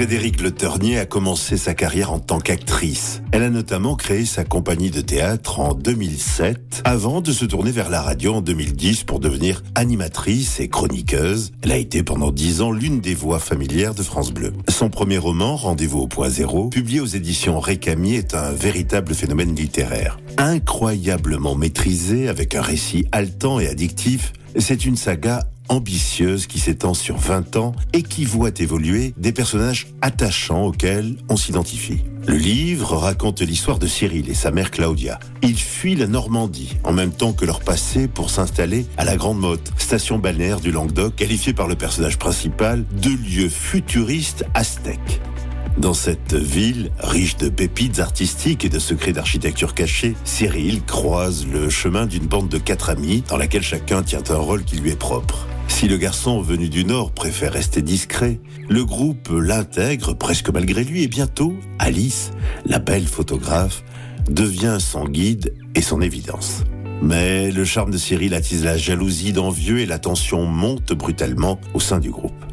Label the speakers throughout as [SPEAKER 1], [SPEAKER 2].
[SPEAKER 1] Frédéric Le a commencé sa carrière en tant qu'actrice. Elle a notamment créé sa compagnie de théâtre en 2007, avant de se tourner vers la radio en 2010 pour devenir animatrice et chroniqueuse. Elle a été pendant dix ans l'une des voix familières de France Bleu. Son premier roman, Rendez-vous au point zéro, publié aux éditions Récamier, est un véritable phénomène littéraire. Incroyablement maîtrisé, avec un récit haletant et addictif, c'est une saga ambitieuse qui s'étend sur 20 ans et qui voit évoluer des personnages attachants auxquels on s'identifie. Le livre raconte l'histoire de Cyril et sa mère Claudia. Ils fuient la Normandie en même temps que leur passé pour s'installer à la Grande Motte, station balnéaire du Languedoc, qualifiée par le personnage principal de lieu futuriste aztèque. Dans cette ville, riche de pépites artistiques et de secrets d'architecture cachés, Cyril croise le chemin d'une bande de quatre amis dans laquelle chacun tient un rôle qui lui est propre. Si le garçon venu du Nord préfère rester discret, le groupe l'intègre presque malgré lui et bientôt, Alice, la belle photographe, devient son guide et son évidence. Mais le charme de Cyril attise la jalousie d'envieux et la tension monte brutalement au sein du groupe.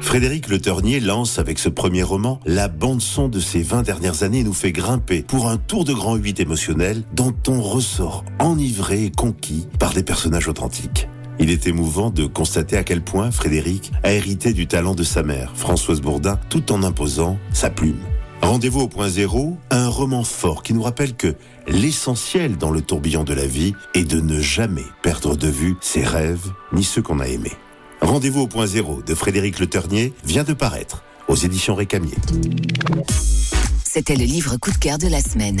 [SPEAKER 1] Frédéric Le Ternier lance avec ce premier roman la bande-son de ces 20 dernières années nous fait grimper pour un tour de grand 8 émotionnel dont on ressort enivré et conquis par des personnages authentiques. Il est émouvant de constater à quel point Frédéric a hérité du talent de sa mère, Françoise Bourdin, tout en imposant sa plume. Rendez-vous au point zéro, un roman fort qui nous rappelle que l'essentiel dans le tourbillon de la vie est de ne jamais perdre de vue ses rêves ni ceux qu'on a aimés. Rendez-vous au point zéro de Frédéric Le Ternier vient de paraître aux éditions Récamier.
[SPEAKER 2] C'était le livre coup de cœur de la semaine.